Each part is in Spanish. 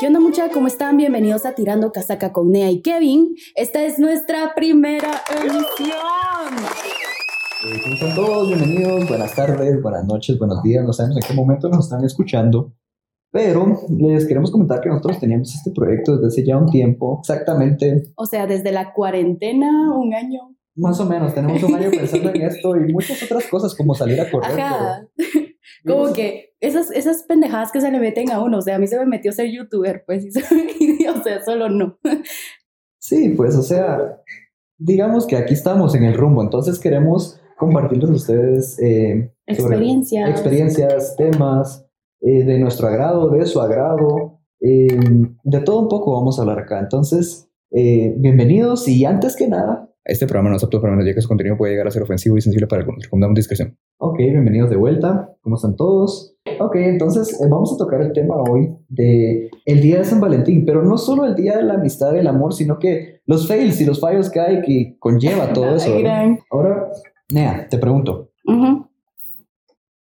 ¿Qué onda mucha? ¿Cómo están? Bienvenidos a Tirando Casaca con Nea y Kevin. Esta es nuestra primera emisión. Eh, ¿Cómo están todos? Bienvenidos, buenas tardes, buenas noches, buenos días, no sabemos en qué momento nos están escuchando, pero les queremos comentar que nosotros teníamos este proyecto desde hace ya un tiempo, exactamente, O sea, desde la cuarentena, un año. más o menos, tenemos un año pensando en esto y muchas otras cosas como salir a correr. Ajá. pero- Como que esas, esas pendejadas que se le meten a uno. O sea, a mí se me metió ser youtuber, pues. y- o sea, solo no. Sí, pues, o sea, digamos que aquí estamos en el rumbo, entonces queremos compartirles a ustedes eh, experiencias, temas eh, de nuestro agrado, de su agrado, eh, de todo un poco vamos a hablar acá. Entonces, eh, bienvenidos y antes que nada, Este programa no es apto para menores ya que su contenido puede llegar a ser ofensivo y sensible para algunos. Recomendamos discreción. Ok, bienvenidos de vuelta, ¿cómo están todos? Ok, entonces eh, vamos a tocar el tema hoy de el Día de San Valentín, pero no solo el Día de la Amistad y el Amor, sino que los fails y los fallos que hay que conlleva todo eso. Ahora, Nea, te pregunto.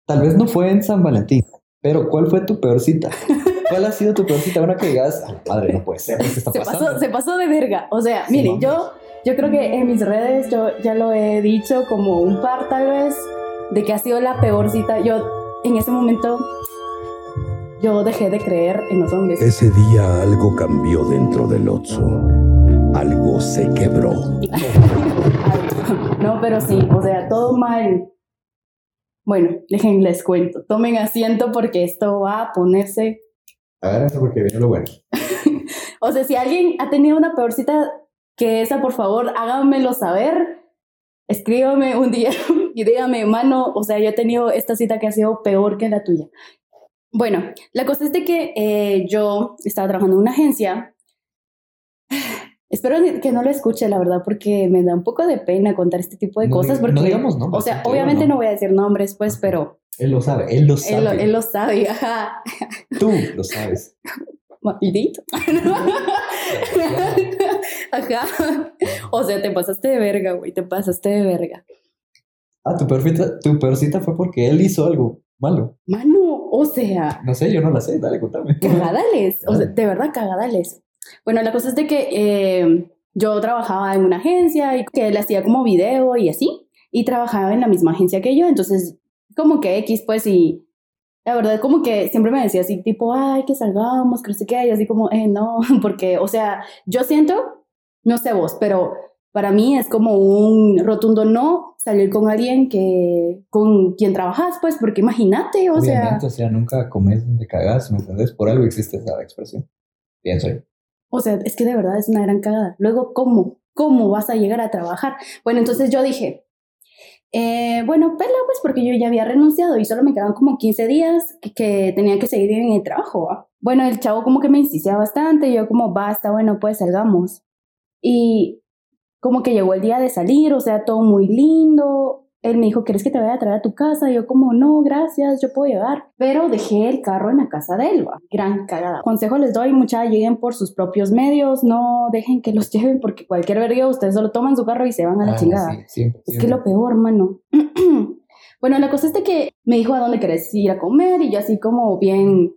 Tal vez no fue en San Valentín, pero ¿cuál fue tu peor cita? ¿Cuál ha sido tu peor cita? Una que digas, "Ah, madre, no puede ser, ¿qué está se pasó, se pasó de verga. O sea, Sí, miren, yo, yo creo que en mis redes yo ya lo he dicho como un par tal vez de que ha sido la peor cita. Yo en ese momento yo dejé de creer en los hombres. Ese día algo cambió dentro del Otso. Algo se quebró. No, pero sí, o sea, todo mal. Bueno, déjenles cuento. Tomen asiento porque esto va a ponerse. Agárrense porque viene lo bueno. O sea, si alguien ha tenido una peor cita que esa, por favor, háganmelo saber. Escríbame un día y dígame, mano, o sea, yo he tenido esta cita que ha sido peor que la tuya. Bueno, la cosa es de que eh, yo estaba trabajando en una agencia. Espero que no lo escuche, la verdad, porque me da un poco de pena contar este tipo de No cosas. Porque, no digamos nombres, O sea, obviamente ¿no? no voy a decir nombres, pues, pero Él lo sabe, él lo sabe. él, lo- él lo sabe, ajá. Tú lo sabes. Maldito. Ajá. O sea, te pasaste de verga, güey. Te pasaste de verga. Ah, tu peor, cita, tu peor cita fue porque él hizo algo malo. Mano, o sea, No sé, yo no la sé, dale, contame. cagadales. O sea, de verdad, cagadales. Bueno, la cosa es de que eh, yo trabajaba en una agencia y que él hacía como video y así. Y trabajaba en la misma agencia que yo. Entonces, como que X, pues, y la verdad, como que siempre me decía así, tipo, ay, que salgamos, que no sé qué. Y así como, eh, no, porque, o sea, yo siento, no sé vos, pero para mí es como un rotundo no salir con alguien que, con quien trabajas, pues, porque imagínate, o sea. Obviamente, o sea, nunca comes donde cagas, ¿me entendés? Por algo existe esa expresión. Pienso yo. O sea, es que de verdad es una gran cagada. Luego, ¿cómo? ¿Cómo vas a llegar a trabajar? Bueno, entonces yo dije, eh, bueno, pela, pues porque yo ya había renunciado y solo me quedaban como 15 días que, que tenía que seguir en el trabajo. Bueno, el chavo como que me insistía bastante, yo como, basta, bueno, pues salgamos. Y como que llegó el día de salir, o sea, todo muy lindo. Él me dijo, ¿quieres que te vaya a traer a tu casa? Y yo como, no, gracias, yo puedo llegar. Pero dejé el carro en la casa de él, ¿va? Gran cagada. Consejo les doy, mucha, lleguen por sus propios medios, no dejen que los lleven porque cualquier verga ustedes solo toman su carro y se van a la Ah, chingada. sí, siempre, Es que lo peor, mano. bueno, la cosa es de que me dijo a dónde querés ir a comer y yo así como bien,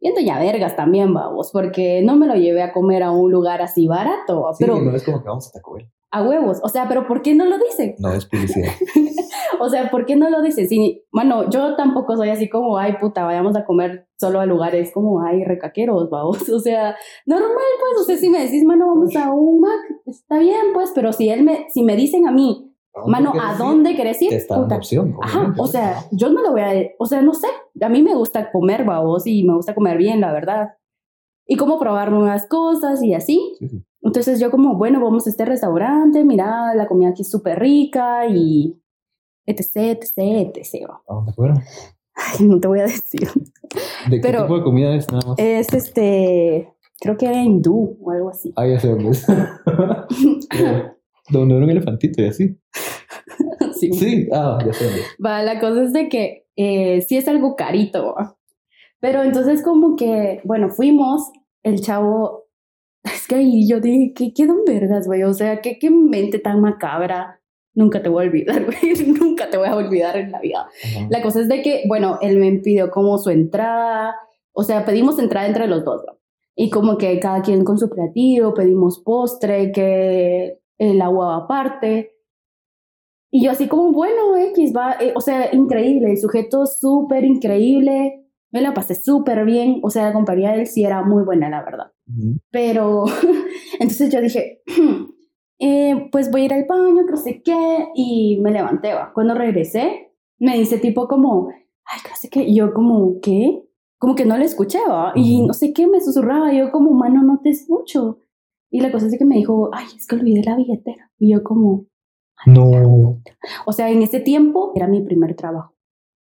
bien doña vergas también, vamos, porque no me lo llevé a comer a un lugar así barato. Sí, pero no es como que vamos a Taco Bell. a huevos. O sea, pero ¿por qué no lo dicen? No es publicidad. O sea, ¿por qué no lo dicen? Si, mano, yo tampoco soy así como, ay, puta, vayamos a comer solo a lugares como, ay, recaqueros, vamos. O sea, normal, pues, o sea, si me decís, mano, vamos a un Mac, está bien, pues, pero si él me, si me dicen a mí, mano, ¿a dónde querés ir? Te está Puta, opción. Ajá, o sea, yo no lo voy a, o sea, no sé, a mí me gusta comer, babos, y me gusta comer bien, la verdad. Y como probar nuevas cosas y así. Sí, sí. Entonces yo como, bueno, vamos a este restaurante, mira, la comida aquí es súper rica y etc, etc, etc. ¿A dónde fueron? Ay, no te voy a decir. ¿De qué Pero- tipo de comida es nada más? Es este, creo que era hindú o algo así. Ah, ya sé dónde es. Creo. Donde era un elefantito y así. Sí. Sí, ah, ya sé dónde. Va, la cosa es de que eh, sí es algo carito, pero entonces como que, bueno, fuimos, el chavo, es que ahí yo dije, ¿qué, qué don vergas, güey? O sea, ¿qué, qué mente tan macabra. Nunca te voy a olvidar, güey, nunca te voy a olvidar en la vida. Ajá. La cosa es de que, bueno, él me pidió como su entrada, o sea, pedimos entrada entre los dos, ¿no? Y como que cada quien con su platillo, pedimos postre, que el agua aparte. Y yo así como, bueno, X, va, eh, o sea, increíble, el sujeto súper increíble, me la pasé súper bien, o sea, la compañía de él sí era muy buena, la verdad. Ujú. Pero entonces yo dije, eh, pues voy a ir al baño, que no sé qué, y me levanté, va. Cuando regresé, me dice tipo como, ay, que no sé qué, y yo como, ¿qué? Como que no le escuché, va, y no sé qué, me susurraba, y yo como, mano, no te escucho. Y la cosa es que me dijo, ay, es que olvidé la billetera. Y yo como, No. o sea, en ese tiempo era mi primer trabajo.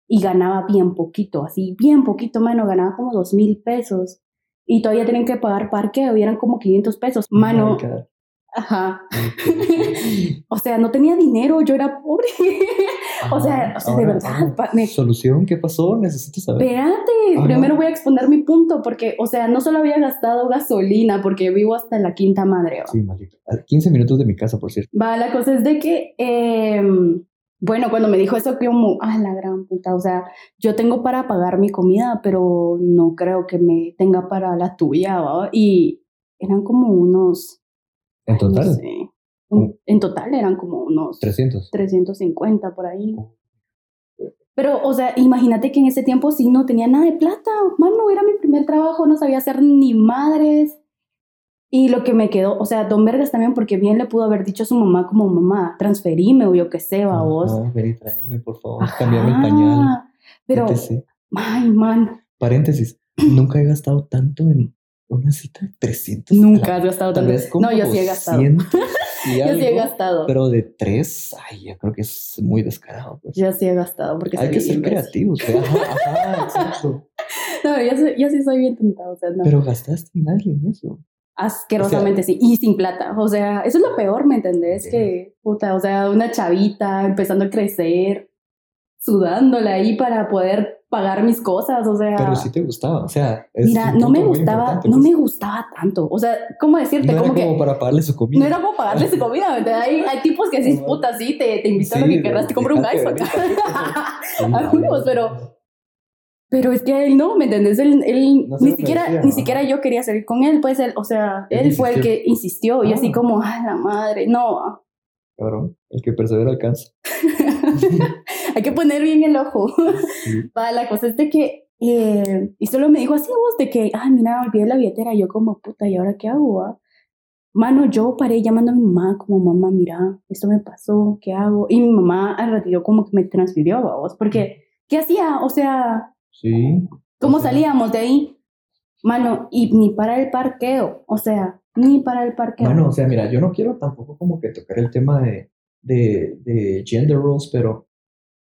Y ganaba bien poquito, así, bien poquito, mano, ganaba como dos mil pesos. Y todavía tenían que pagar parqueo y eran como 500 pesos. Mano, Oh my God. Ajá. o sea, no tenía dinero, yo era pobre. o sea, o sea, de verdad, me- ¿Solución? ¿Qué pasó? Necesito saber. Espérate, Ajá. primero voy a exponer mi punto, porque, o sea, no solo había gastado gasolina, porque vivo hasta la quinta madre. Sí, maldito. A 15 minutos de mi casa, por cierto. Va, la cosa es de que, eh, bueno, cuando me dijo eso, que como, ah, la gran puta, o sea, yo tengo para pagar mi comida, pero no creo que me tenga para la tuya, ¿va? Y eran como unos, En no total, sé, en, en total eran como unos 300. 350 por ahí. Pero, o sea, imagínate que en ese tiempo sí no tenía nada de plata, mano, era mi primer trabajo, no sabía hacer ni madres. Y lo que me quedó, o sea, Don Vergas también, porque bien le pudo haber dicho a su mamá como, mamá, transferime o yo qué sé, va vos. Ajá, ven y tráeme, por favor. Ajá. Cambiame el pañal. Pero, ay, man, Paréntesis. Nunca he gastado tanto en una cita de 300. nunca has gastado Tal tanto. No, yo sí he gastado. 200 y Yo sí he gastado. Pero de 3, ay, yo creo que es muy descarado. Pues. Yo sí he gastado porque Hay que ser imbécil. creativos. pues. Ajá, ajá, exacto. No, yo, soy- yo sí soy bien tonta, o sea, no. Pero gastaste en alguien eso. Asquerosamente sí, y sin plata. O sea, eso es lo peor, ¿me entendés? Que, puta, o sea, una chavita empezando a crecer, sudándola ahí para poder pagar mis cosas, o sea. Pero sí te gustaba. O sea, es Mira, no me gustaba, no pues. me gustaba tanto. O sea, ¿cómo decirte? No era como como que para pagarle su comida. no era como pagarle su comida, ¿me entiendes? Hay, hay tipos que así, puta, sí, te, te invitan a lo que querrás, te compro un iPhone. Sí, a no, huevos, pero- Pero es que él no, ¿me entendés? Él, él No ni siquiera, merecía, ni siquiera yo quería salir con él, pues él, o sea, Él él, fue el que insistió y así Ah. como, ay, la madre, no, Cabrón, el que persevera alcanza. hay que poner bien el ojo. Sí. Va, la cosa es de que, eh, y solo me dijo así vos, de que, ay, mira, olvidé la billetera, yo como, puta, ¿y ahora qué hago? Mano, yo paré llamando a mi mamá, como, mamá, mira, esto me pasó, ¿qué hago? Y mi mamá al ratito como que me transfirió, ¿va vos, porque, ¿qué hacía? O sea, Sí. ¿Cómo O sea, salíamos de ahí? Mano, y ni para el parqueo, o sea, ni para el parqueo. Bueno, o sea, mira, yo no quiero tampoco como que tocar el tema de, de, de gender roles, pero,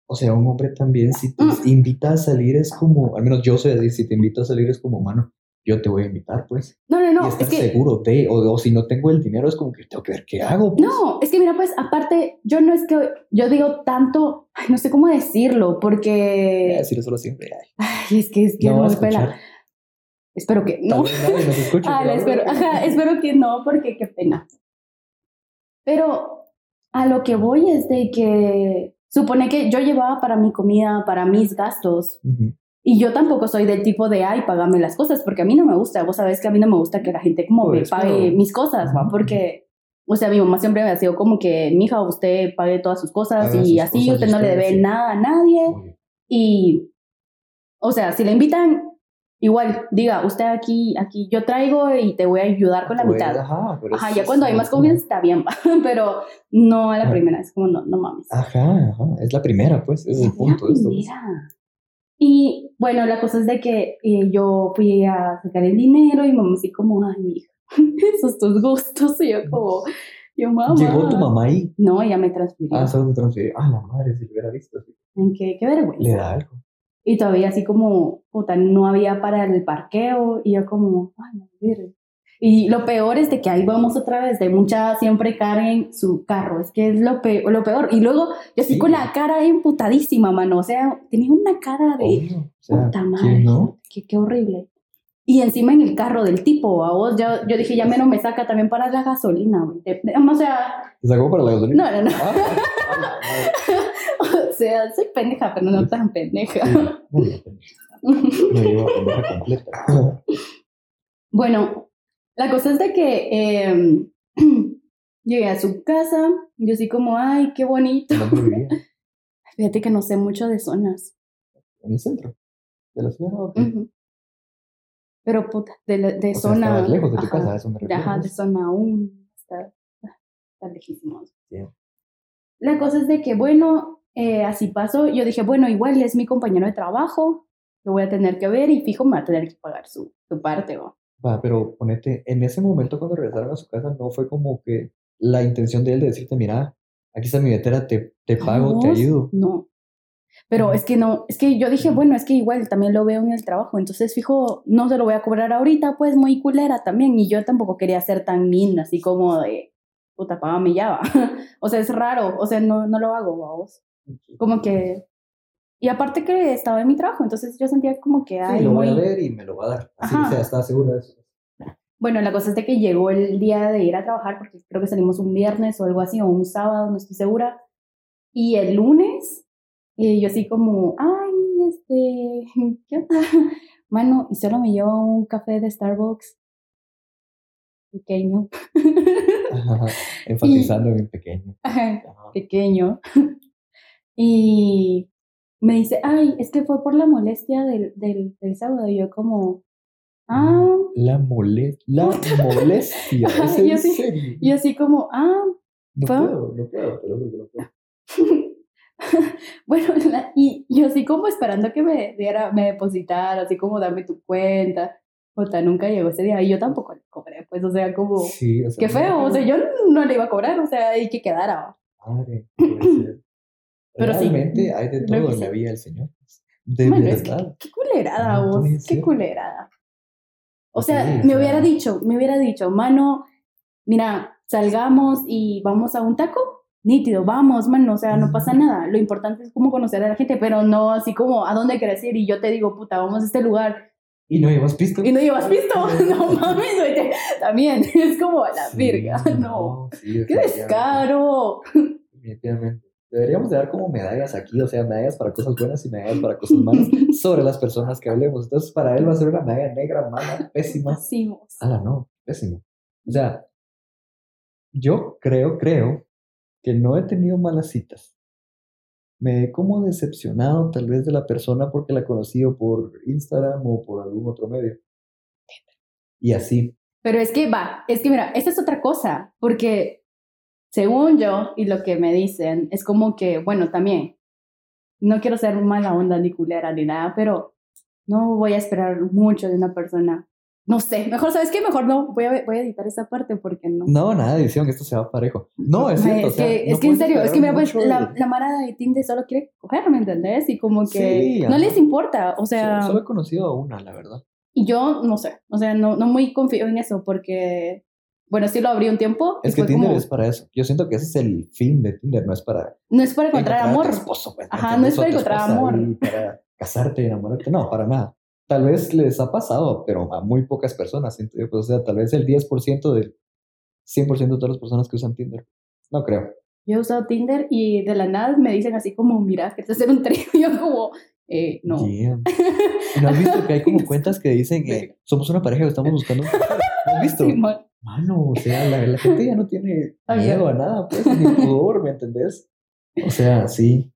o sea, un hombre también, si te Mm. invita a salir, es como, al menos yo soy así, si te invito a salir, es como, mano, yo te voy a invitar, pues. no, no, y no, estar es que, seguro de, o, o si no tengo el dinero, es como que tengo que ver qué hago. pues. no, es que mira, pues, aparte, yo no es que, yo digo tanto, ay, no sé cómo decirlo, Voy a porque, decir eso siempre. Ay, ay, es que, es que no no, va a espera, escuchar. Espero que no. vez nadie nos escuche. Ah, espero, ajá, espero que no, porque qué pena. Pero a lo que voy es de que supone que yo llevaba para mi comida, para mis gastos, Ujú. Y yo tampoco soy del tipo de, ay, págame las cosas, porque a mí no me gusta. Vos sabés que a mí no me gusta que la gente como me pague mis cosas. Porque, o sea, mi mamá siempre me ha sido como que, mija, usted pague todas sus cosas Haga y así cosas usted no le debe nada a nadie. Y, o sea, si le invitan, igual, diga, usted aquí, aquí, yo traigo y te voy a ayudar con la Pues, mitad. Ajá, pero Ajá, es- ya cuando hay más confianza está bien, pero no a la primera, es como, no, no mames. Ajá, ajá, es la primera, pues, es el punto de esto. pues. Mira. Y bueno, la cosa es de que eh, yo fui a sacar el dinero y mamá así como, ay, mi hija, esos tus gustos. Y yo como, yo mamá. Llegó tu mamá ahí. No, ella me transfirió. Ah, solo te transfirió. Ah, la madre, si lo hubiera visto. En qué, qué vergüenza. Le da algo. Y todavía así como, puta, no había para el parqueo. Y yo como, ay, no, virgen. Y lo peor es de que ahí vamos otra vez, de mucha siempre carguen su carro, es que es lo peor, lo peor. Y luego yo así Sí. con la cara emputadísima, mano, o sea, tenía una cara de, Obvio. O sea, Puta madre, ¿quién no? qué, qué horrible. Y encima en el carro del tipo, a vos, yo, yo dije, ya menos me saca también para la gasolina, O sea, ¿Te sacó para la gasolina? no, no, no. Ah, a la madre. O sea, soy pendeja, pero no tan pendeja. Sí, muy pendeja. Pendeja completa. Bueno, la cosa es de que em, llegué a su casa, yo así como, ay, qué bonito. Fíjate que no sé mucho de zonas. En el centro de la ciudad. Pero puta, de, de O sea, zona. estabas lejos de tu ajá, casa, eso me refiero. Ajá, de pues. zona 1. Está, está lejísimo. La cosa es de que, bueno, eh, así pasó. Yo dije, bueno, igual es mi compañero de trabajo, lo voy a tener que ver y fijo me va a tener que pagar su, su parte. ¿va? Va, pero ponete, en ese momento cuando regresaron a su casa, no fue como que la intención de él de decirte, mira, aquí está mi billetera, te, te pago, te ayudo. No. Pero es que no, es que yo dije, bueno, es que igual también lo veo en el trabajo, entonces fijo, no se lo voy a cobrar ahorita, pues muy culera también, y yo tampoco quería ser tan min, así como de, puta, págame ya, va. o sea, es raro, o sea, no, no lo hago, vamos. Como que, y aparte que estaba en mi trabajo, entonces yo sentía como que, Sí, ay, lo voy a ver y me lo va a dar. Así, Ajá. o sea, estaba segura de eso. Bueno, la cosa es de que llegó el día de ir a trabajar, porque creo que salimos un viernes o algo así, o un sábado, no estoy segura. Y el lunes, eh, yo así como, ay, este, ¿qué onda? Mano, y solo me llevo un café de Starbucks pequeño. Ajá, Enfatizando en pequeño. Ajá. pequeño. Y me dice, ay, es que fue por la molestia del, del, del sábado. Y yo como, ah, La, mole la molestia. ¿Es en yo sí- serio? y así como, ah, No fue- puedo, no puedo, que no puedo. bueno, la- y yo así como esperando que me diera, me depositara, así como dame tu cuenta. Puta, nunca llegó ese día y yo tampoco le cobré, pues, o sea, como, Sí, o sea, qué feo, o sea, yo no le iba a cobrar, o sea, y que quedara. Madre, puede ser. Pero sí. Realmente hay de todo en la vida del Señor. De es que, verdad. qué culerada, No vos, qué culerada. O sea, me hubiera dicho, me hubiera dicho, mano, mira, salgamos y vamos a un taco, nítido, vamos, mano, o sea, no pasa nada. Lo importante es como conocer a la gente, pero no así como, ¿a dónde quieres ir? Y yo te digo, puta, vamos a este lugar. Y no llevas pisto. Y no llevas visto, no mames, también, es como a la Sí, virga, no. sí, ¡Qué descaro! Definitivamente. Deberíamos de dar como medallas aquí, o sea, medallas para cosas buenas y medallas para cosas malas sobre las personas que hablemos. Entonces, para él va a ser una medalla negra, mala, pésima. Vos. Ala, no, pésimo. O sea, yo creo, creo que no he tenido malas citas. Me he como decepcionado tal vez de la persona porque la conocí o por Instagram o por algún otro medio. Y así. Pero es que va, es que mira, esa es otra cosa, porque según yo y lo que me dicen, es como que, bueno, también, no quiero ser mala onda ni culera ni nada, pero no voy a esperar mucho de una persona. No sé, mejor, ¿sabes qué? Mejor no, voy a, voy a editar esa parte porque no. No, nada de edición, esto se va parejo. No, es cierto. o es sea, que, no es que en serio, es que mira, pues la, la Mara de Tinder solo quiere coger, ¿me entendés? Y como que Sí, no ajá. les importa, o sea, Solo, solo he conocido a una, la verdad. y yo no sé, o sea, no, no muy confío en eso porque, bueno, sí lo abrí un tiempo. Es que Tinder como- es para eso. Yo siento que ese es el fin de Tinder, no es para No es para encontrar a amor. tu esposo, pues, ¿me Ajá, no es para a encontrar amor. para casarte y enamorarte. No, para nada. Tal vez les ha pasado, pero a muy pocas personas. pues, o sea, tal vez el 10% del 100% de todas las personas que usan Tinder. No creo. Yo he usado Tinder y de la nada me dicen así como, mira, ¿quieres hacer un trío? Y yo como, eh, no. Yeah. ¿Y no has visto que hay como cuentas que dicen que somos una pareja que estamos buscando un has visto? Simón. Mano, o sea, la, la gente ya no tiene miedo a nada, pues, ni pudor, ¿me entendés? O sea, sí.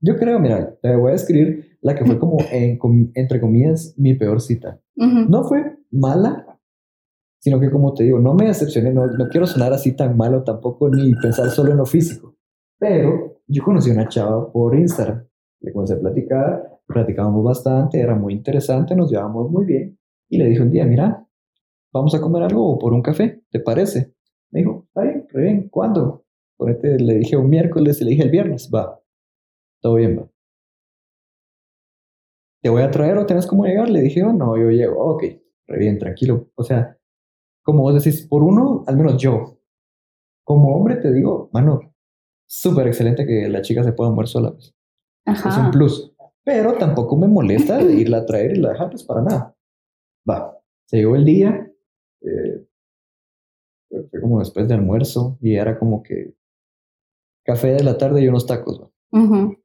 Yo creo, mira, te voy a escribir la que fue como, en entre comillas, mi peor cita. Ujú. No fue mala, sino que como te digo, no me decepcioné, no, no quiero sonar así tan malo tampoco, ni pensar solo en lo físico. Pero yo conocí a una chava por Instagram, le comencé a platicar, platicábamos bastante, era muy interesante, nos llevábamos muy bien. Y le dije un día, mira, vamos a comer algo o por un café, ¿te parece? Me dijo, ay, re bien, ¿cuándo? Le dije un miércoles y le dije el viernes, va, todo bien, va. ¿Te voy a traer o tenés cómo llegar? Le dije, oh, no, yo llego, ok, re bien, tranquilo. O sea, como vos decís, por uno, al menos yo, como hombre te digo, mano, súper excelente que la chica se pueda mover sola, pues. Es un plus. Pero tampoco me molesta irla a traer y la dejar, pues para nada. Va, se llegó el día, eh, fue fue como después de almuerzo y era como que café de la tarde y unos tacos. va. Ujú.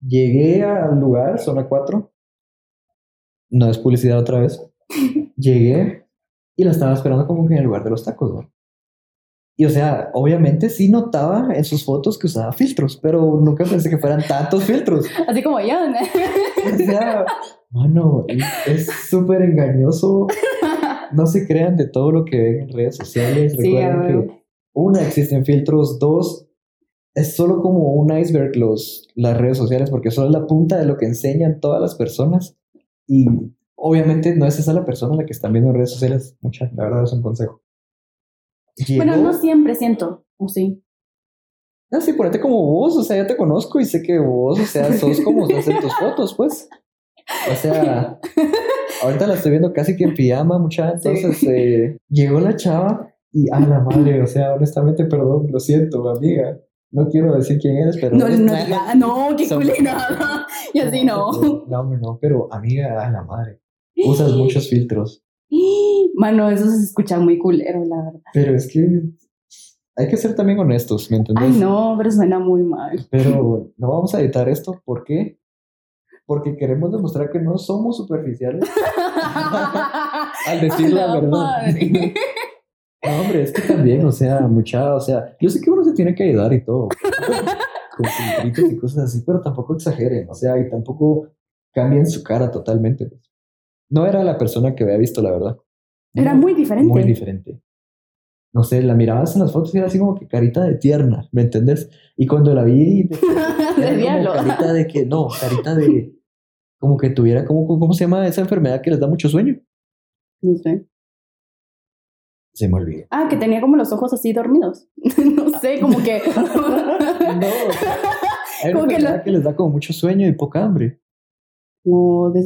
Llegué al lugar, zona 4. No es publicidad otra vez. Llegué y la estaba esperando como que en el lugar de los tacos, ¿no? Y o sea, obviamente sí notaba en sus fotos que usaba filtros, pero nunca pensé que fueran tantos filtros. Así como yo. ¿no? O sea, mano, es súper engañoso. No se crean de todo lo que ven en redes sociales. Recuerden que, una, existen filtros. Dos, es solo como un iceberg los, las redes sociales, porque solo es la punta de lo que enseñan todas las personas. Y obviamente no es esa la persona la que están viendo en redes sociales. Mucha, la verdad es un consejo. Bueno, Llegó- no siempre siento, o sí. Ah, sí, ponete como vos, o sea, ya te conozco y sé que vos, o sea, sos como estás en tus fotos, pues. O sea, ahorita la estoy viendo casi que en pijama, mucha. Sí. Entonces, eh, llegó la chava y a la madre, o sea, honestamente, perdón, lo siento, amiga. No quiero decir quién eres, pero. No, no, diga, no, qué culera. Y así no. No, no, pero amiga, a la madre. Usas muchos filtros, Mano, eso se escucha muy culero, la verdad. pero es que hay que ser también honestos, ¿me entendés? Ay, no, pero suena muy mal. Pero no vamos a editar esto. ¿Por qué? Porque queremos demostrar que no somos superficiales al decir la, verdad. madre. No, hombre, es que también, o sea, mucha, o sea, yo sé que uno se tiene que ayudar y todo. Con y cosas así, pero tampoco exageren, o sea, y tampoco cambien su cara totalmente. pues. No era la persona que había visto, la verdad. Era muy diferente. Muy diferente. No sé, la mirabas en las fotos y era así como que carita de tierna, ¿me entendés? Y cuando la vi, De como diablo. carita de que, no, carita de, como que tuviera, como, ¿cómo se llama esa enfermedad que les da mucho sueño? No sé. Se me olvidó. Ah, que tenía como los ojos así dormidos. no sé, como que. No, hay una Como que enfermedad lo- que les da como mucho sueño y poca hambre. Como.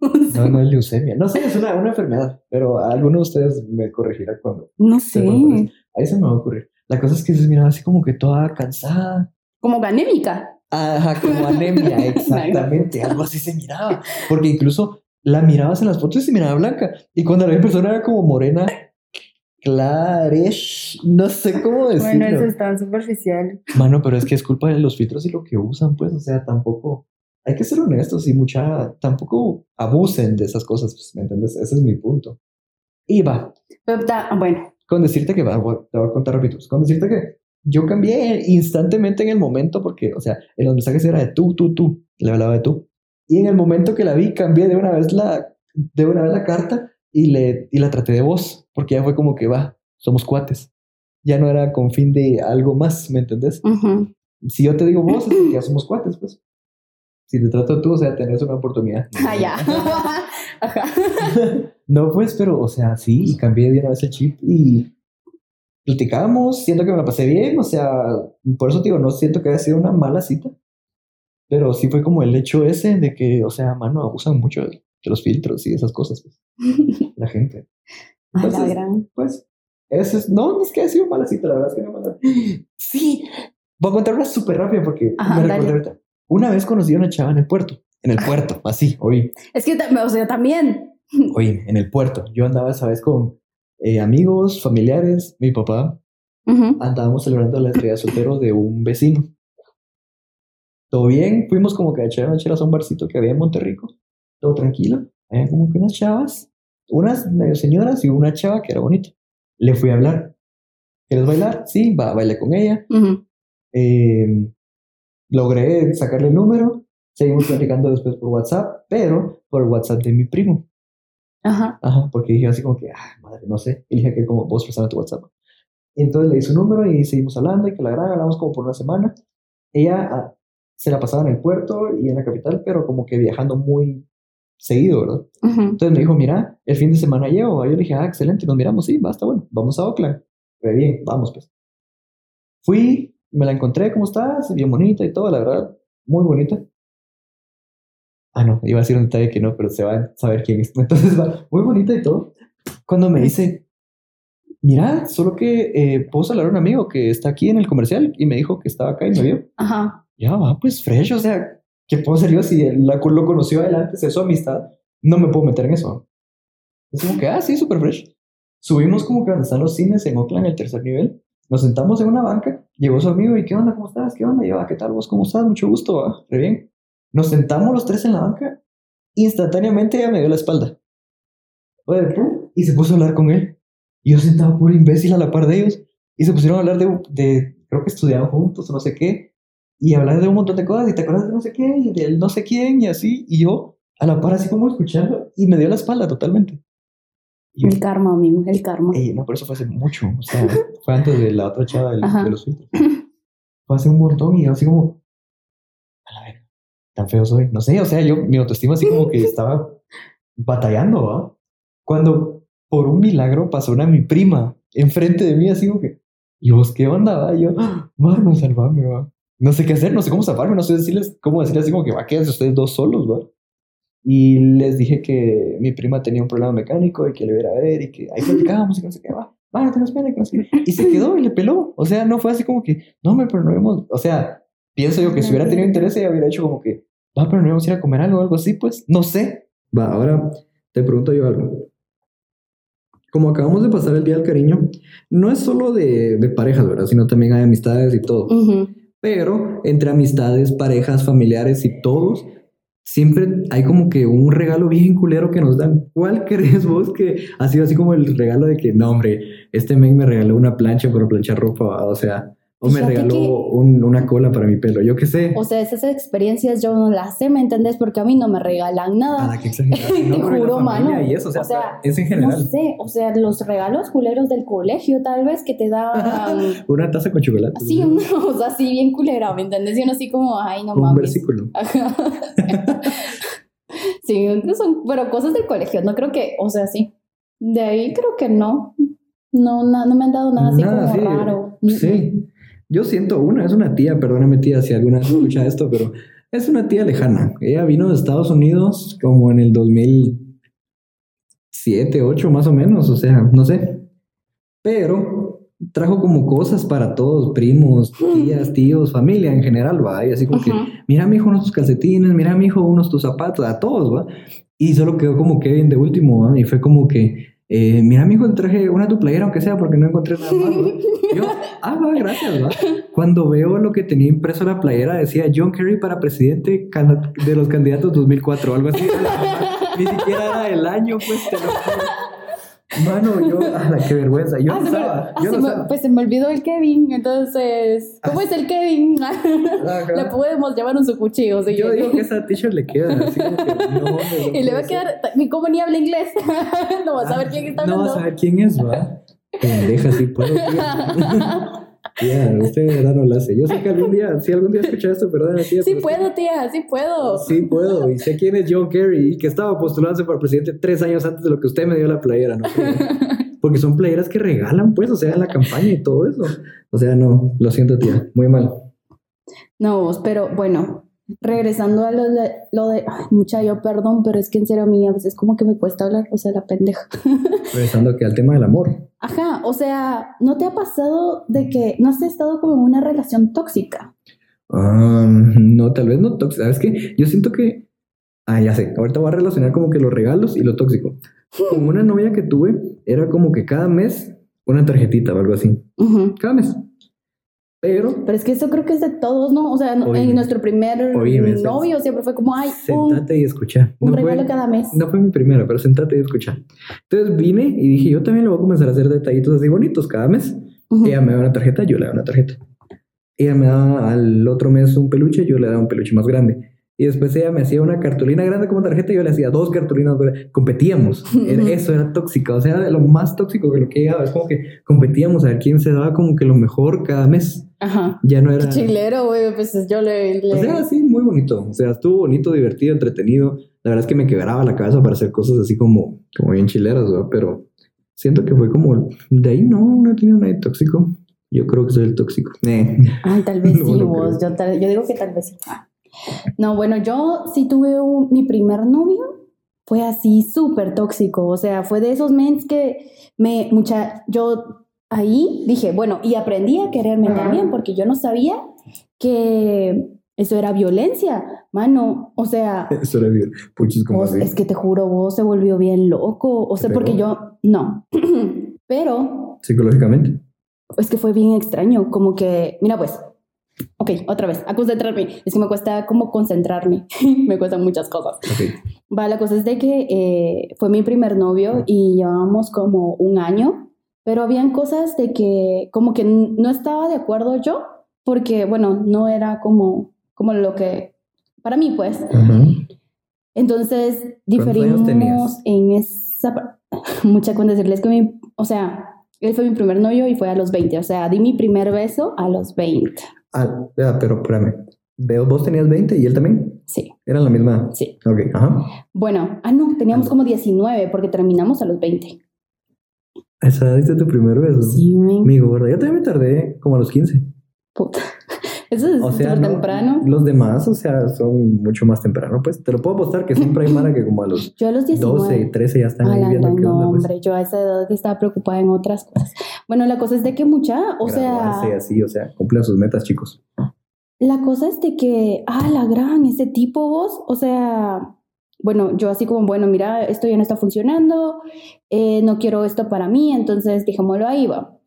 No, no es leucemia. No sé, es una, una enfermedad, pero alguno de ustedes me corregirá cuando. No sé. Ahí se me va a ocurrir. La cosa es que se miraba así como que toda cansada. Como anémica. Ajá, como anemia, exactamente. Algo así se miraba. Porque incluso la mirabas en las fotos y se miraba blanca. Y cuando la vi en persona era como morena, claresh. No sé cómo decirlo. es tan superficial. Mano, pero es que es culpa de los filtros y lo que usan, pues, o sea, tampoco. Hay que ser honestos y mucha. Tampoco abusen de esas cosas, pues, ¿me entiendes? Ese es mi punto. Y va, Pero bueno, con decirte que va, te voy a contar rápido. Con decirte que yo cambié instantemente en el momento porque, o sea, en los mensajes era de tú, tú, tú. Le hablaba de tú. Y en el momento que la vi, cambié de una vez la, de una vez la carta y, le, y la traté de voz porque ya fue como que va, somos cuates. Ya no era con fin de algo más, ¿me entendés? ujú. Si yo te digo vos, es porque ya somos cuates, pues. Si te trato tú, o sea, tenés una oportunidad. Ah, ya. Ajá. No, pues, pero, o sea, sí, y cambié de una vez el chip y platicamos, siento que me la pasé bien, o sea, por eso te digo, no siento que haya sido una mala cita, pero sí fue como el hecho ese de que, o sea, mano, abusan mucho de, los filtros y esas cosas, pues, la gente. Ay, la Entonces, gran. Pues, eso es, no, es que haya sido mala cita, la verdad es que no mala. Sí, voy a contar una súper rápida porque Ajá, me recordé ahorita. Una vez conocí a una chava en el puerto, en el puerto, así, hoy. Es que, o sea, también. Oye, en el puerto. Yo andaba esa vez con eh, amigos, familiares, mi papá. Andábamos celebrando la despedida de soltero de un vecino. Todo bien, fuimos como que a echar una chela a un barcito que había en Monterrico. Todo tranquilo. Había como que unas chavas, unas medio señoras y una chava que era bonita. Le fui a hablar. ¿Quieres bailar? Sí, va, bailé con ella. Eh, logré sacarle el número. Seguimos platicando después por WhatsApp, pero por el WhatsApp de mi primo. Ajá. Ajá, porque dije así como que, ah, madre, no sé. Y dije que como vos prestame tu WhatsApp. Y entonces le di su número y seguimos hablando y que la gran hablamos como por una semana. Ella ah, se la pasaba en el puerto y en la capital, pero como que viajando muy seguido, ¿verdad? Ujú. Entonces me dijo, mira, el fin de semana llego. Yo le dije, ah, excelente, nos miramos, sí, basta, bueno, vamos a Oakland. Re bien, vamos pues. Fui, me la encontré, ¿cómo estás? Bien bonita y todo, la verdad, muy bonita. Ah, no, iba a decir un detalle que no, pero se va a saber quién es. Entonces va, muy bonita y todo. Cuando me dice, mira, solo que eh, puedo hablar a un amigo que está aquí en el comercial y me dijo que estaba acá y me vio. Ajá. Ya va, pues fresh, o sea, ¿qué puedo hacer yo si la, lo conoció adelante, es su amistad? No me puedo meter en eso. Es como que, ah, sí, súper fresh. Subimos como que donde están los cines en Oakland, el tercer nivel. Nos sentamos en una banca. Llegó su amigo y, ¿qué onda? ¿Cómo estás? ¿Qué onda? Y yo, "Ah, ¿qué tal vos? ¿Cómo estás? Mucho gusto, ¿va? Re bien. Nos sentamos los tres en la banca. Instantáneamente ella me dio la espalda. Oye, y se puso a hablar con él. Y yo sentado puro imbécil a la par de ellos. Y se pusieron a hablar de, de creo que estudiaban juntos o no sé qué. Y hablar de un montón de cosas. Y te acuerdas de no sé qué. Y del no sé quién. Y así. Y yo a la par así como escuchando. Y me dio la espalda totalmente. Yo, El karma, amigo, el karma. Ey, no, pero eso fue hace mucho. O sea, fue antes de la otra chava del- de los filtros. Fue hace un montón y yo así como, a la verga, tan feo soy. No sé, o sea, yo, mi autoestima así como que estaba batallando, ¿va? Cuando por un milagro pasó una mi prima enfrente de mí, así como que, ¿y vos qué onda, va? Y yo, "Ah, mano, salvame, va. No sé qué hacer, no sé cómo salvarme, no sé decirles, cómo decirles así como que, va, quédense ustedes dos solos, va. Y les dije que mi prima tenía un problema mecánico y que le iba a ir a ver y que ahí platicábamos y que no sé qué, va, va, no te nos que no sé qué. Y se quedó y le peló. O sea, no fue así como que, no, hombre, pero no hemos, o sea, pienso yo que si hubiera tenido interés ella hubiera hecho como que, va, pero no íbamos a ir a comer algo o algo así, pues, no sé. Va, ahora te pregunto yo algo. Como acabamos de pasar el Día del Cariño, no es solo de, de parejas, ¿verdad? Sino también hay amistades y todo. Pero entre amistades, parejas, familiares y todos, siempre hay como que un regalo bien culero que nos dan. ¿Cuál crees vos que ha sido así como el regalo de que, no, hombre, este men me regaló una plancha para planchar ropa? O sea, o me regaló que- un- una cola para mi pelo, yo qué sé. O sea, esas experiencias yo no las sé, ¿me entendés? Porque a mí no me regalan nada. Nada, qué exagerado. Te juro, mano. Y eso, o sea, O sea, es en No general. sé, o sea, los regalos culeros del colegio, tal vez, que te daban Una taza con chocolate. así, una cosa así bien culera, ¿me entendés? Y uno así como, ay, no un mames. versículo. Ajá. sí, son, pero cosas del colegio, no creo que, o sea, sí. De ahí creo que no. No, na- no me han dado nada así como sí. raro. Sí. Yo siento una, es una tía, perdóname tía si alguna vez escucha esto, pero es una tía lejana. Ella vino de Estados Unidos como en el 2007, 8 más o menos, o sea, no sé. Pero trajo como cosas para todos, primos, tías, tíos, familia en general, va. Y así como que, mira, mi hijo, unos tus calcetines, mira, mi hijo, unos tus zapatos, a todos, va. Y solo quedó como Kevin de último, ¿va? Y fue como que, eh, mira, mi hijo, te traje una tu playera, aunque sea, porque no encontré nada más, ¿va? Yo, ah, gracias, va. Cuando veo lo que tenía impreso la playera, decía John Kerry para presidente de los candidatos 2004 o algo así. Ni siquiera era el año, pues, te lo juro. Mano, yo, ala, qué vergüenza. Yo Ah, no se me- estaba, ah, yo se no me- pues se me olvidó el Kevin, entonces, ¿cómo es el Kevin? Ajá. le podemos llevar un su cuchillo, sí. Yo digo que esa t-shirt le queda, así como que no, no Y le va a quedar, y como ni habla inglés, no vas a saber quién está No hablando. vas a saber quién es, va. Pendeja, sí puedo. Tía. Usted de verdad no lo hace. Yo sé que algún día, si algún día escucha esto, perdón, tía. Sí pero puedo, tía, sí puedo. Sí puedo. Y sé quién es John Kerry y que estaba postulándose para presidente tres años antes de lo que usted me dio la playera, ¿no? Porque son playeras que regalan, pues, o sea, la campaña y todo eso. O sea, no, lo siento, tía, muy mal. No, pero bueno, regresando a lo de, lo de ay, mucha yo perdón, pero es que en serio a mí a veces como que me cuesta hablar, o sea, la pendeja. Regresando aquí al tema del amor. Ajá, o sea, ¿no te ha pasado de que no has estado como en una relación tóxica? No, tal vez no tóxico. ¿Sabes qué? Yo siento que. Ah, ya sé. Ahorita voy a relacionar como que los regalos y lo tóxico. Con una novia que tuve, era como que cada mes una tarjetita o algo así. Cada mes. Pero Pero es que eso creo que es de todos, ¿no? O sea, Oíme. en nuestro primer Oíme, novio siempre fue como, ay, un, sentate y escucha. un No regalo fue, cada mes. no fue mi primera, pero sentate y escucha. Entonces vine y dije, yo también le voy a comenzar a hacer detallitos así bonitos cada mes. Ujú. Ella me da una tarjeta, yo le doy una tarjeta. Ella me da al otro mes un peluche, yo le daba un peluche más grande. Y después ella me hacía una cartulina grande como tarjeta y yo le hacía dos cartulinas. Competíamos. Era- eso era tóxico. O sea, era lo más tóxico que lo que llegaba. Es como que competíamos a ver quién se daba como que lo mejor cada mes. Ajá. Ya no era... Chilero, güey, pues yo le... le- O sea, sí, muy bonito. O sea, estuvo bonito, divertido, entretenido. La verdad es que me quebraba la cabeza para hacer cosas así como, como bien chileras, ¿verdad? Pero siento que fue como... De ahí no, no he tenido nada de tóxico. Yo creo que soy el tóxico. Eh. Ay, tal vez No sí, vos. Yo, tal- yo digo que tal vez sí. Ah. No, bueno, yo sí tuve un- mi primer novio. Fue así súper tóxico. O sea, fue de esos mens que me. Mucha. Yo ahí dije, bueno, y aprendí a quererme también, porque yo no sabía que eso era violencia. Mano, o sea. Eso era. Puchis como Vos, así. es que te juro, vos se volvió bien loco. O sea, ¿Te porque yo. No. Pero Psicológicamente. es que fue bien extraño, como que, mira pues, ok, otra vez, a concentrarme, es que me cuesta como concentrarme, me cuestan muchas cosas. Ok. Va, la cosa es de que eh, fue mi primer novio y llevábamos como un año, pero habían cosas de que como que no estaba de acuerdo yo, porque bueno, no era como, como lo que, para mí pues. Entonces años diferimos tenías? en esa... Mucha con decirles que mi, o sea, él fue mi primer novio y fue a los 20, o sea, di mi primer beso a los 20. Ah, pero espérame. Veo, vos tenías 20 y él también. Sí, Eran la misma. sí. Ok, ajá. Bueno, ah, no, teníamos como 19 porque terminamos a los 20. Esa diste tu primer beso. Sí, men. Mi gorda, yo también me tardé como a los 15. Puta. Eso es O sea, súper no, temprano. los demás, o sea, son mucho más temprano. Pues te lo puedo apostar que siempre hay Mara que como a los Yo a los 19. 12, 13 ya están ahí viendo qué no, onda. Pues. hombre, yo a esa edad estaba preocupada en otras cosas. Bueno, la cosa es de que mucha, o sea, Graduarse así, o sea, cumplan sus metas, chicos. la cosa es de que, ah, la gran, ese tipo vos, o sea, bueno, yo así como, bueno, mira, esto ya no está funcionando, eh, no quiero esto para mí, entonces dejémoslo ahí, va.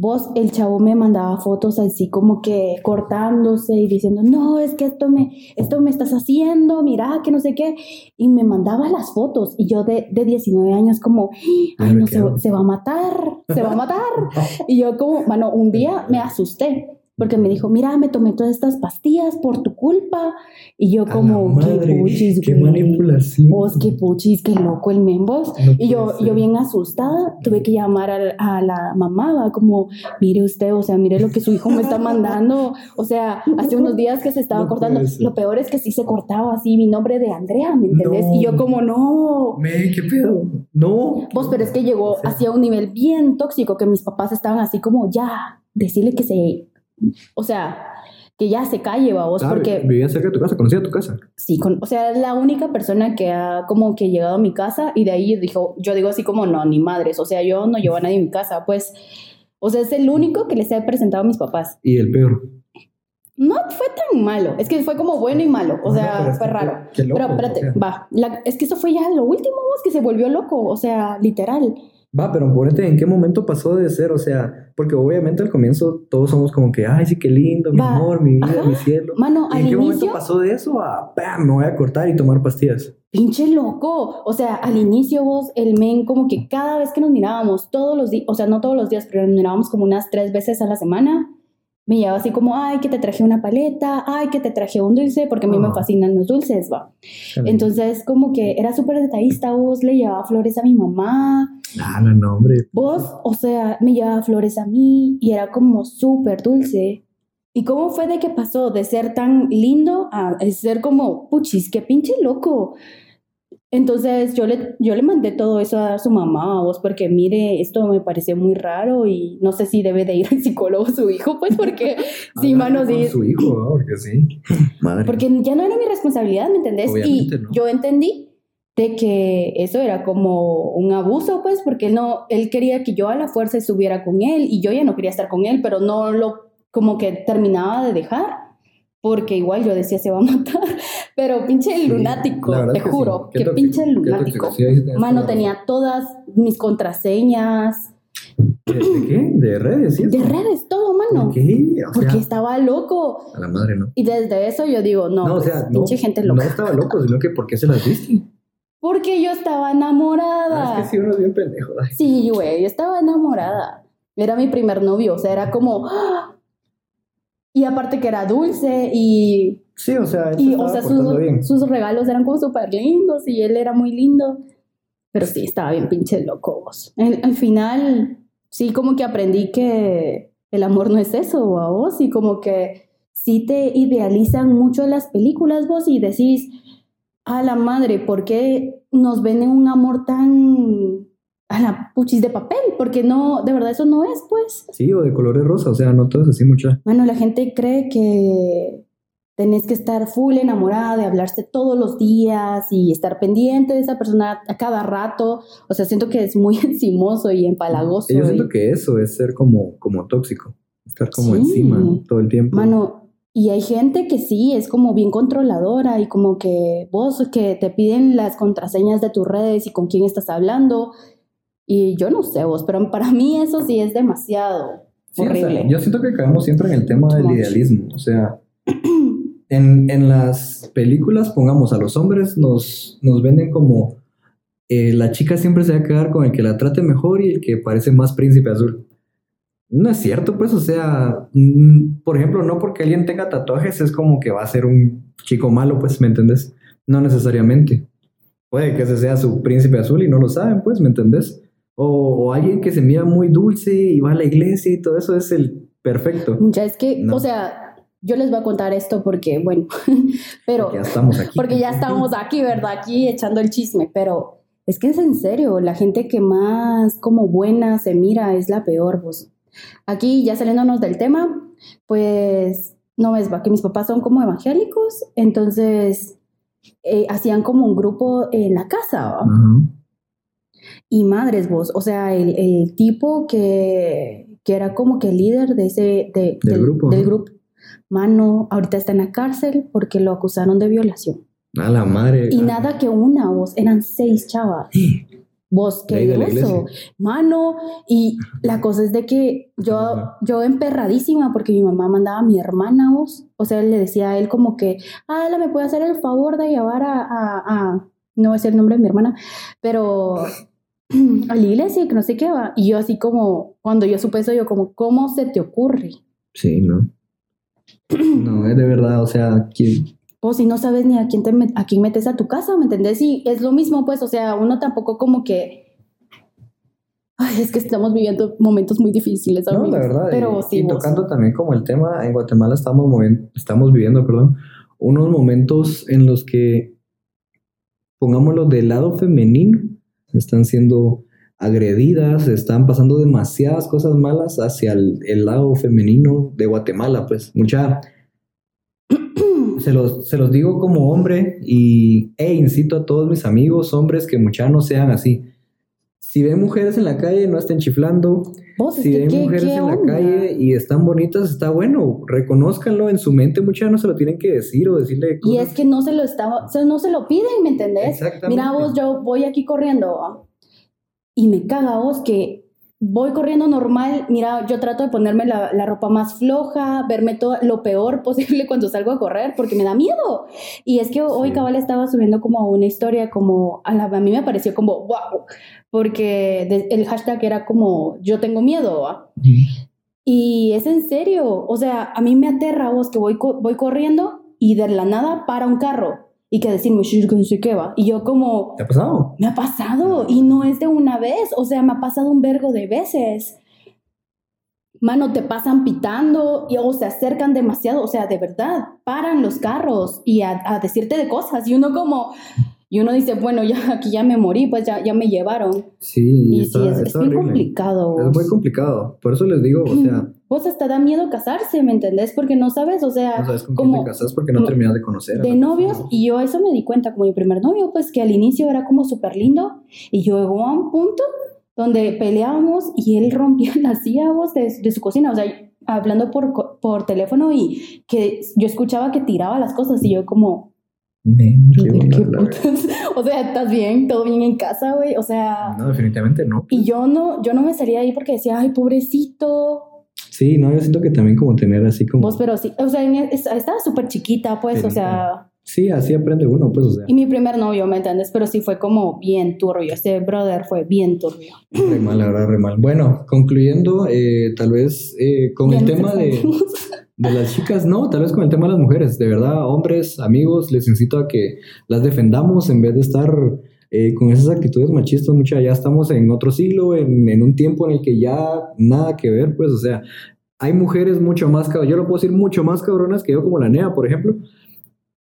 Vos, el chavo me mandaba fotos así como que cortándose y diciendo, no, es que esto me, esto me estás haciendo, mira, que no sé qué. Y me mandaba las fotos y yo de, de 19 años como, ay, no, se, no. se va a matar, se va a matar. Y yo como, bueno, un día me asusté porque me dijo, mira, me tomé todas estas pastillas por tu culpa. Y yo como, madre, qué puchis, qué güey. manipulación. Vos, qué puchis, qué loco el membos. No Y yo, yo bien asustada, tuve que llamar a, a la mamá, va, como, mire usted, o sea, mire lo que su hijo me está mandando. O sea, hace unos días que se estaba No cortando. Lo peor es que sí se cortaba así mi nombre de Andrea, ¿me entendés? No. Y yo como, no. Me, qué pedo. No. Vos, pero es que llegó O sea, hacia un nivel bien tóxico que mis papás estaban así como, ya, decirle que se, o sea, que ya se calle, ah, porque Vivía cerca de tu casa, conocía tu casa. sí, con- o sea, es la única persona que ha como que llegado a mi casa y de ahí dijo, yo digo así como, no, ni madres, o sea, yo no llevo a nadie a mi casa, pues, o sea, es el único que les he presentado a mis papás. Y el peor. No fue tan malo, es que fue como bueno y malo, o sea, fue raro. qué- qué loco, pero espérate, o sea. va, la- es que eso fue ya lo último, vos, que se volvió loco, o sea, literal. Va, pero ponete en qué momento pasó de ser, o sea, porque obviamente al comienzo todos somos como que, ay, sí, qué lindo, mi Va, amor, mi vida, ajá. mi cielo. Mano, ¿Y al en qué momento pasó de eso a, ¡pam! me voy a cortar y tomar pastillas? pinche loco. O sea, al inicio vos, el men, como que cada vez que nos mirábamos, todos los días, o sea, no todos los días, pero nos mirábamos como unas tres veces a la semana, me llevaba así como, ay, que te traje una paleta, ay, que te traje un dulce, porque a mí me Ah. fascinan los dulces, va. Entonces, como que era súper detallista, vos le llevaba flores a mi mamá, Ah, no, no, hombre. Vos, o sea, me llevaba flores a mí y era como súper dulce. ¿Y cómo fue de que pasó de ser tan lindo a ser como, puchis, qué pinche loco? Entonces yo le, yo le mandé todo eso a su mamá, a vos, porque mire, esto me pareció muy raro y no sé si debe de ir al psicólogo su hijo, pues porque, sí, Hablar mano, con sí, su hijo, ¿no? porque sí. Madre. porque ya no era mi responsabilidad, ¿me entendés? Obviamente y no. yo entendí de que eso era como un abuso, pues, porque no, él quería que yo a la fuerza estuviera con él y yo ya no quería estar con él, pero no lo, como que terminaba de dejar, porque igual yo decía se va a matar, pero pinche Sí, lunático, te que juro, sí. que pinche lunático. Sí, Mano, tenía todas mis contraseñas, ¿De, de qué? ¿De redes? ¿sí? de redes, todo, mano, ¿Por qué? O sea, porque estaba loco. a la madre, ¿no? Y desde eso yo digo, no, No, o pues, sea, no, pinche gente no loca. estaba loco, sino que ¿por qué se las diste? Porque yo estaba enamorada. Ah, es que sí, uno es bien pendejo. ay. Sí, güey, yo estaba enamorada. Era mi primer novio, o sea, era como... ¡ah! Y aparte que era dulce y, Sí, o sea, él y o sea, portando bien. sus, sus regalos eran como súper lindos y él era muy lindo. Pero sí, estaba bien pinche loco vos. Al, al final, sí, como que aprendí que el amor no es eso, vos, y como que sí te idealizan mucho las películas vos y decís, a la madre, ¿por qué nos venden un amor tan a la puchis de papel? Porque no, de verdad eso no es, pues. Sí, o de colores rosa, o sea, no todo es así mucha. Bueno, la gente cree que tenés que estar full enamorada de hablarse todos los días y estar pendiente de esa persona a cada rato. O sea, siento que es muy encimoso y empalagoso. Y yo y- siento que eso es ser como, como tóxico, estar como Sí. encima todo el tiempo. Mano, y hay gente que sí, es como bien controladora y como que vos que te piden las contraseñas de tus redes y con quién estás hablando. Y yo no sé vos, pero para mí eso sí es demasiado Sí, o sea, horrible. yo siento que caemos siempre en el tema Too del much. idealismo, o sea, en, en las películas, pongamos, a los hombres nos, nos venden como eh, la chica siempre se va a quedar con el que la trate mejor y el que parece más príncipe azul. No es cierto, pues, o sea, mm, por ejemplo, no porque alguien tenga tatuajes es como que va a ser un chico malo, pues, ¿me entendés? No necesariamente. Puede que ese sea su príncipe azul y no lo saben, pues, ¿me entendés? O, o alguien que se mira muy dulce y va a la iglesia y todo eso es el perfecto. Ya es que, No. o sea, yo les voy a contar esto porque, bueno, pero Porque ya estamos aquí. porque ya estamos aquí, ¿verdad? Aquí echando el chisme, pero es que es en serio, la gente que más como buena se mira es la peor, vos. Aquí ya saliéndonos del tema, pues no va, que mis papás son como evangélicos, entonces eh, hacían como un grupo en la casa, ¿va? Ajá. Y madres vos, o sea, el, el tipo que, que era como que el líder de ese, de- Del grupo, del grupo, mano, ahorita está en la cárcel porque lo acusaron de violación. A la madre. Y nada que una, vos, eran seis chavas. Vos, qué la grueso. Mano, y la cosa es de que yo, yo emperradísima porque mi mamá mandaba a mi hermana, vos. O sea, le decía a él como que, ah, ¿me puede hacer el favor de llevar a, a, a- no voy a decir el nombre de mi hermana, pero a la iglesia, que no sé qué va. Y yo así como, cuando yo supe eso, yo como, ¿cómo se te ocurre? Sí, no. No, es de verdad, o sea, ¿quién? Vos si no sabes ni a quién, te a quién metes a tu casa, ¿me entendés? Y es lo mismo, pues, o sea, uno tampoco como que... Ay, es que estamos viviendo momentos muy difíciles. No, amigos. la verdad. Pero y, sí, y vos. tocando también como el tema, en Guatemala estamos, estamos viviendo, perdón, unos momentos en los que, pongámoslo del lado femenino, están siendo agredidas, están pasando demasiadas cosas malas hacia el, el lado femenino de Guatemala, pues mucha... Se los, se los digo como hombre y e incito a todos mis amigos hombres que mucha no sean así. Si ven mujeres en la calle, no estén chiflando, si ven ¿qué- mujeres qué en la calle y están bonitas, está bueno. Reconózcanlo en su mente, muchas no se lo tienen que decir o decirle Y cosas. es que no se lo está, no se lo piden, ¿me entendés? Mira vos, yo voy aquí corriendo. Y me caga vos que voy corriendo normal, mira, yo trato de ponerme la, la ropa más floja, verme todo lo peor posible cuando salgo a correr porque me da miedo. Y es que hoy Sí. cabal estaba subiendo como una historia como, a, la, a mí me pareció como, wow, porque de- el hashtag era como, yo tengo miedo. Y es en serio, o sea, a mí me aterra vos que voy, voy corriendo y de la nada para un carro y que decirme, "Shh, que no sé qué va. Y yo como, ¿Te ha pasado? me ha pasado y no es de una vez, o sea, me ha pasado un vergo de veces. Mano, te pasan pitando y o se acercan demasiado, o sea, de verdad, paran los carros y a, a decirte de cosas y uno como, y uno dice, bueno, ya aquí ya me morí, pues ya, ya me llevaron. Sí, Y está, sí, es, es horrible. complicado. Es muy complicado. Por eso les digo, o sea, Vos hasta da miedo casarse, ¿me entendés? Porque no sabes, o sea, no sabes con quién como te casas porque no terminas de conocer. de novios, y yo eso me di cuenta como mi primer novio, pues que al inicio era como súper lindo, y yo llegó a un punto donde peleábamos y él rompía las sílabos de, de su cocina, o sea, hablando por, por teléfono y que yo escuchaba que tiraba las cosas y yo como, Men, qué "Brother, ¿qué putas?". o sea, ¿estás bien? ¿Todo bien en casa, güey? O sea. No, definitivamente no. y yo no, yo no me salía de ahí porque decía, ay, pobrecito, Sí, no, yo siento que también como tener así como... vos, pero sí, o sea, estaba súper chiquita, pues, o sea... Sí, así aprende uno, pues, o sea, Y mi primer novio, ¿me entiendes? Pero sí fue como bien turbio. Este brother fue bien turbio. re mal, la verdad, re mal. Bueno, concluyendo, eh, tal vez eh, con Ya el tema de... De las chicas, no, tal vez con el tema de las mujeres. De verdad, hombres, amigos, les incito a que las defendamos en vez de estar eh, con esas actitudes machistas. Mucha, ya estamos en otro siglo, en, en un tiempo en el que ya nada que ver, pues, o sea, hay mujeres mucho más, yo lo puedo decir, mucho más cabronas que yo, como la Nea, por ejemplo.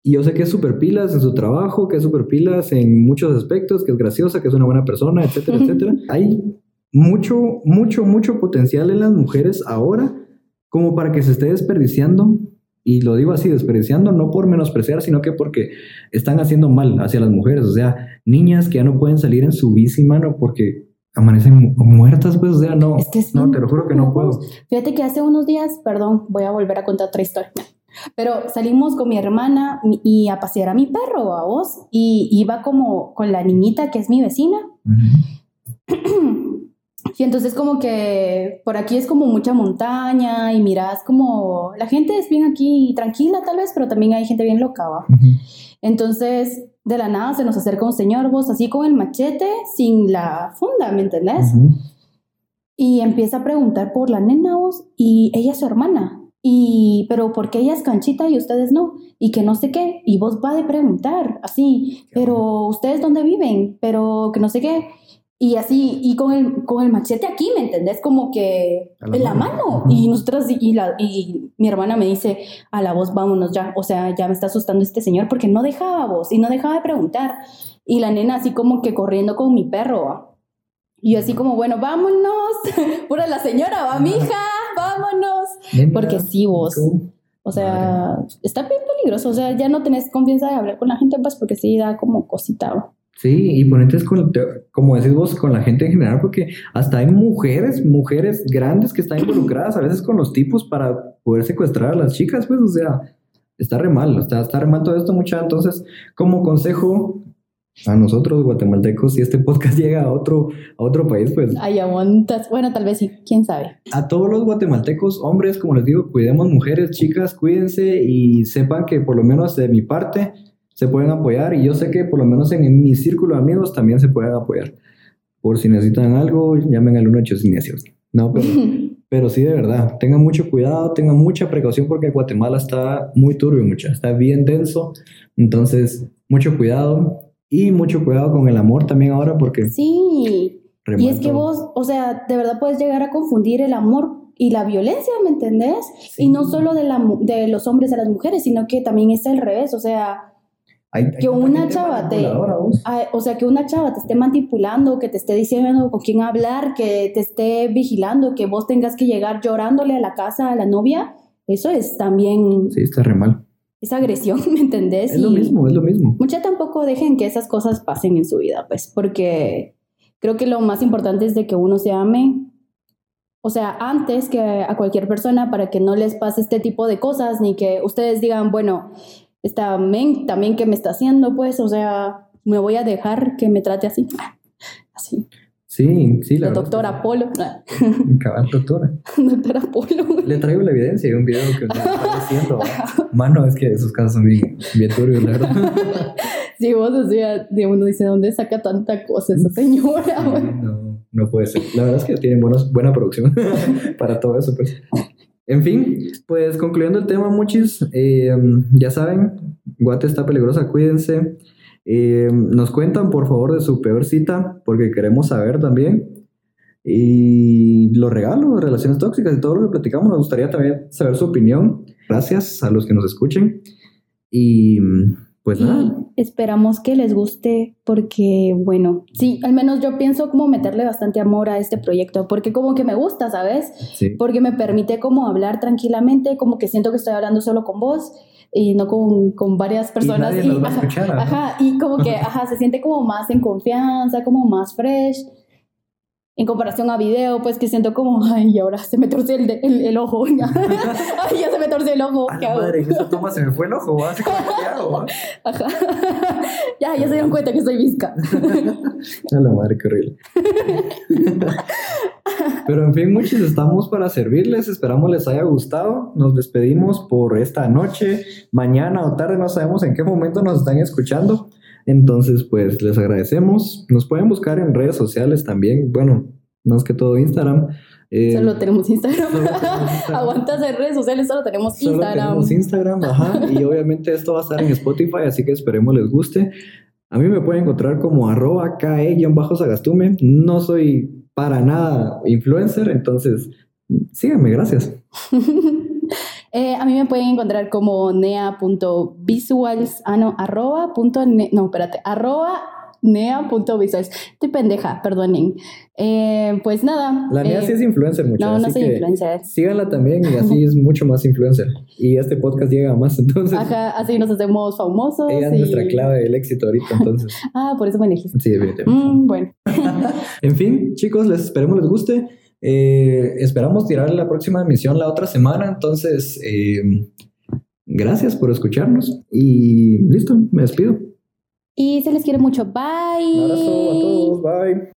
Y yo sé que es súper pilas en su trabajo, que es súper pilas en muchos aspectos, que es graciosa, que es una buena persona, etcétera, etcétera. Hay mucho, mucho, mucho potencial en las mujeres ahora como para que se esté desperdiciando, y lo digo así, desperdiciando, no por menospreciar, sino que porque están haciendo mal hacia las mujeres, o sea, niñas que ya no pueden salir en su bici, mano, porque amanecen mu- muertas, pues, o sea, no, Es que no, te lo juro que no puedo. Fíjate que hace unos días, perdón, voy a volver a contar otra historia. Pero salimos con mi hermana y a pasear a mi perro, a vos, y iba como con la niñita que es mi vecina. Sí, entonces como que por aquí es como mucha montaña y miras como la gente es bien aquí tranquila tal vez, pero también hay gente bien loca, ¿va? Entonces, de la nada se nos acerca un señor, vos así con el machete, sin la funda, ¿me entendés? Ujú. Y empieza a preguntar por la nena vos y ella es su hermana. Y, pero ¿por qué ella es canchita y ustedes no? Y que no sé qué. Y vos va de preguntar, así, pero ¿ustedes dónde viven? Pero que no sé qué. Y así, y con el, con el machete aquí, ¿me entendés? Como que la en la mano. mano. Y nosotras, y, la, y mi hermana me dice, a la voz, vámonos ya. O sea, ya me está asustando este señor porque no dejaba vos y no dejaba de preguntar. Y la nena así como que corriendo con mi perro. Y yo así como, bueno, vámonos. Pura la señora, va, mija, vámonos. Nena, Porque sí, vos. O sea, está bien peligroso. O sea, ya no tenés confianza de hablar con la gente, pues porque sí da como cosita. Sí, y ponete con, como decís vos, con la gente en general, porque hasta hay mujeres, mujeres grandes que están involucradas a veces con los tipos para poder secuestrar a las chicas, pues, o sea, está re mal, está, está re mal todo esto, mucha. Entonces, como consejo a nosotros guatemaltecos, si este podcast llega a otro, a otro país, pues Ay. Bueno, tal vez sí, quién sabe. a todos los guatemaltecos, hombres, como les digo, cuidemos mujeres, chicas, cuídense y sepan que por lo menos de mi parte se pueden apoyar y yo sé que por lo menos en, mi círculo de amigos también se pueden apoyar. Por si necesitan algo, llamen al 1800. No, pero, pero sí, de verdad, tengan mucho cuidado, tengan mucha precaución porque Guatemala está muy turbio, mucha, está bien denso. Entonces, mucho cuidado y mucho cuidado con el amor también ahora porque... Sí. Y es que vos, o sea, de verdad puedes llegar a confundir el amor y la violencia, ¿me entendés? Sí. Y no solo de, la, de los hombres a las mujeres, sino que también es al revés. O sea, Hay- que una chava te- a- o sea, que una chava te esté manipulando, que te esté diciendo con quién hablar, que te esté vigilando, que vos tengas que llegar llorándole a la casa a la novia, eso es también, Sí, está re mal. es agresión, ¿me entendés? Es lo mismo, es lo mismo. Mucha tampoco dejen que esas cosas pasen en su vida, pues, porque creo que lo más importante es de que uno se ame, o sea, antes que a cualquier persona para que no les pase este tipo de cosas, ni que ustedes digan, bueno, esta men también que me está haciendo, pues, o sea, me voy a dejar que me trate así, así, Sí, sí, la doctora es que Polo. Cabal, doctora. doctora Polo. Le traigo la evidencia de un video que nos está diciendo. Mano, es que esos casos son bien, bien turbios, la verdad. Sí, vos decías, de uno dice, ¿dónde saca tanta cosa esa señora? Sí, no, no puede ser. La verdad es que tienen buenos, buena producción para todo eso, pues. En fin, pues concluyendo el tema, muchis, eh, ya saben, Guate está peligrosa, cuídense. Eh, nos cuentan, por favor, de su peor cita, porque queremos saber también. Y los regalos, relaciones tóxicas y todo lo que platicamos, nos gustaría también saber su opinión. Gracias a los que nos escuchen. Y pues nada, Y esperamos que les guste porque, bueno, sí, al menos yo pienso como meterle bastante amor a este proyecto porque como que me gusta, ¿sabes? sí. Porque me permite como hablar tranquilamente, como que siento que estoy hablando solo con vos y no con, con varias personas. nadie nos va a escuchar, ajá, y como que, ajá, se siente como más en confianza, como más fresh. En comparación a video, pues que siento como, ay, ahora se me torció el, el, el ojo. ay, ya se me torció el ojo. ¿qué hago? madre, esa toma se me fue el ojo, como, ¿qué hago, va? Ajá. ya, ya se dieron cuenta que soy visca. A la madre, qué horrible. Pero en fin, muchos estamos para servirles. Esperamos les haya gustado. Nos despedimos por esta noche, mañana o tarde, no sabemos en qué momento nos están escuchando. Entonces, pues les agradecemos. Nos pueden buscar en redes sociales también. Bueno, más que todo Instagram. Eh, Solo tenemos Instagram. solo tenemos Instagram. Aguantas en redes sociales, solo tenemos Solo Instagram. tenemos Instagram, ajá. Y obviamente esto va a estar en Spotify, así que esperemos les guste. A mí me pueden encontrar como arroba KE-sagastume. No soy para nada influencer, entonces síganme, gracias. Eh, a mí me pueden encontrar como nea.visuals, ah no, arroba punto ne- no, espérate, arroba nea.visuals. Estoy pendeja, perdonen. Eh, pues nada. La mía eh, sí es influencer, mucho. No, no así soy que influencer. Síganla también y así es mucho más influencer. Y este podcast llega a más, entonces Ajá, así nos hacemos famosos. ella es nuestra clave del éxito ahorita, entonces Ah, por eso me elegiste. sí, definitivamente. Mm, bueno, En fin, chicos, les esperemos les guste. Eh, esperamos tirar la próxima emisión la otra semana. Entonces, eh, gracias por escucharnos. Y listo, me despido. y se les quiere mucho. Bye. Un abrazo a todos. Bye.